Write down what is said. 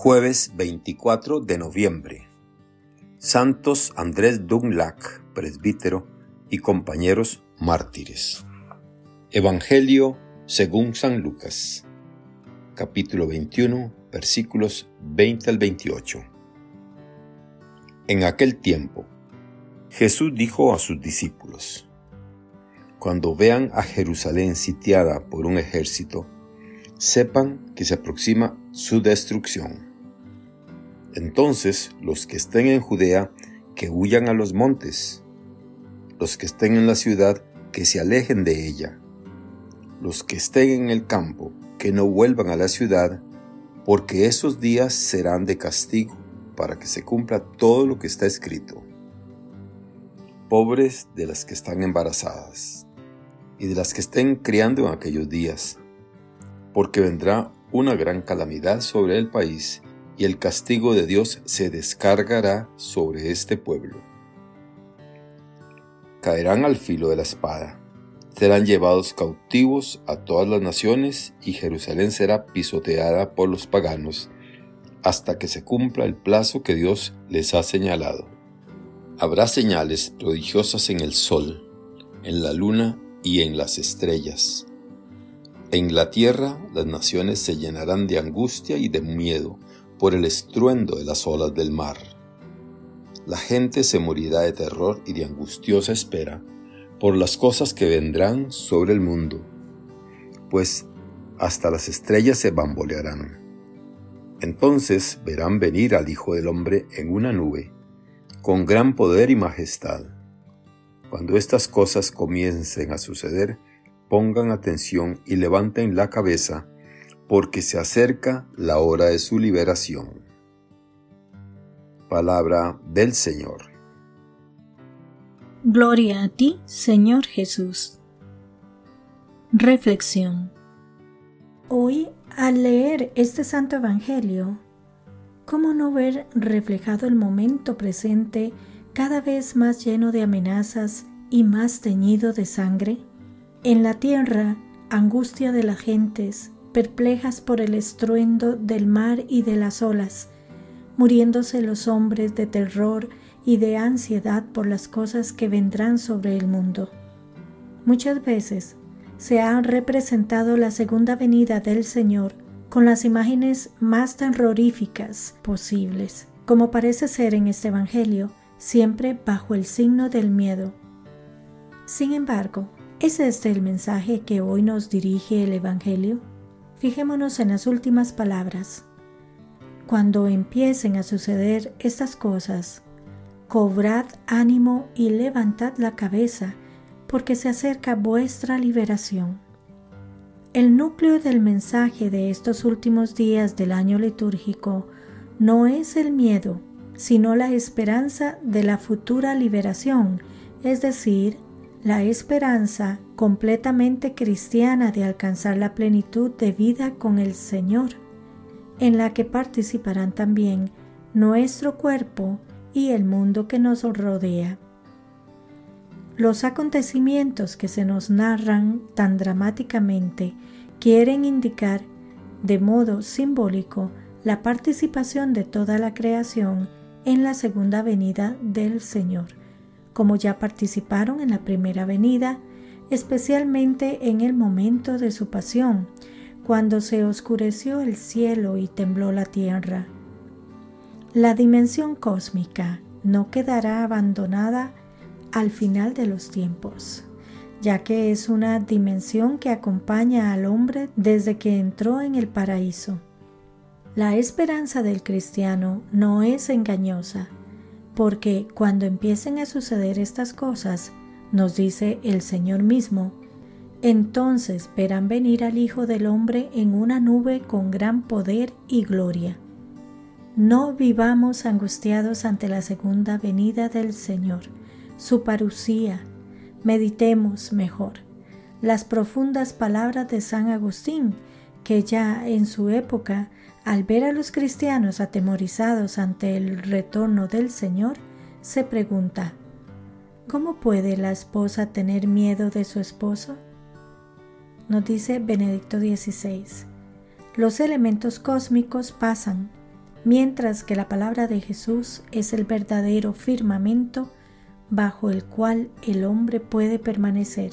Jueves 24 de noviembre. Santos Andrés Dunlac, presbítero, y compañeros mártires. Evangelio según San Lucas, capítulo 21, versículos 20 al 28. En aquel tiempo, Jesús dijo a sus discípulos, Cuando vean a Jerusalén sitiada por un ejército, sepan que se aproxima su destrucción entonces los que estén en Judea, que huyan a los montes. Los que estén en la ciudad, que se alejen de ella. Los que estén en el campo, que no vuelvan a la ciudad, porque esos días serán de castigo para que se cumpla todo lo que está escrito. Pobres de las que están embarazadas y de las que estén criando en aquellos días, porque vendrá una gran calamidad sobre el país y el castigo de Dios se descargará sobre este pueblo. Caerán al filo de la espada, serán llevados cautivos a todas las naciones y Jerusalén será pisoteada por los paganos hasta que se cumpla el plazo que Dios les ha señalado. Habrá señales prodigiosas en el sol, en la luna y en las estrellas. En la tierra las naciones se llenarán de angustia y de miedo por el estruendo de las olas del mar. La gente se morirá de terror y de angustiosa espera por las cosas que vendrán sobre el mundo, pues hasta las estrellas se bambolearán. Entonces verán venir al Hijo del Hombre en una nube, con gran poder y majestad. Cuando estas cosas comiencen a suceder, pongan atención y levanten la cabeza, porque se acerca la hora de su liberación. Palabra del Señor. Gloria a ti, Señor Jesús. Reflexión. Hoy, al leer este Santo Evangelio, ¿cómo no ver reflejado el momento presente cada vez más lleno de amenazas y más teñido de sangre? En la tierra, angustia de las gentes, perplejas por el estruendo del mar y de las olas, muriéndose los hombres de terror y de ansiedad por las cosas que vendrán sobre el mundo. Muchas veces se ha representado la segunda venida del Señor con las imágenes más terroríficas posibles, como parece ser en este Evangelio, siempre bajo el signo del miedo. Sin embargo, ¿es este el mensaje que hoy nos dirige el Evangelio? Fijémonos en las últimas palabras. Cuando empiecen a suceder estas cosas, cobrad ánimo y levantad la cabeza, porque se acerca vuestra liberación. El núcleo del mensaje de estos últimos días del año litúrgico no es el miedo, sino la esperanza de la futura liberación, es decir, la esperanza completamente cristiana de alcanzar la plenitud de vida con el Señor, en la que participarán también nuestro cuerpo y el mundo que nos rodea. Los acontecimientos que se nos narran tan dramáticamente quieren indicar de modo simbólico la participación de toda la creación en la segunda venida del Señor como ya participaron en la primera venida, especialmente en el momento de su pasión, cuando se oscureció el cielo y tembló la tierra. La dimensión cósmica no quedará abandonada al final de los tiempos, ya que es una dimensión que acompaña al hombre desde que entró en el paraíso. La esperanza del cristiano no es engañosa, porque cuando empiecen a suceder estas cosas, nos dice el Señor mismo, entonces verán venir al Hijo del Hombre en una nube con gran poder y gloria. No vivamos angustiados ante la segunda venida del Señor, su parucía. Meditemos mejor las profundas palabras de San Agustín, que ya en su época al ver a los cristianos atemorizados ante el retorno del Señor, se pregunta, ¿cómo puede la esposa tener miedo de su esposo? Nos dice Benedicto XVI, los elementos cósmicos pasan, mientras que la palabra de Jesús es el verdadero firmamento bajo el cual el hombre puede permanecer.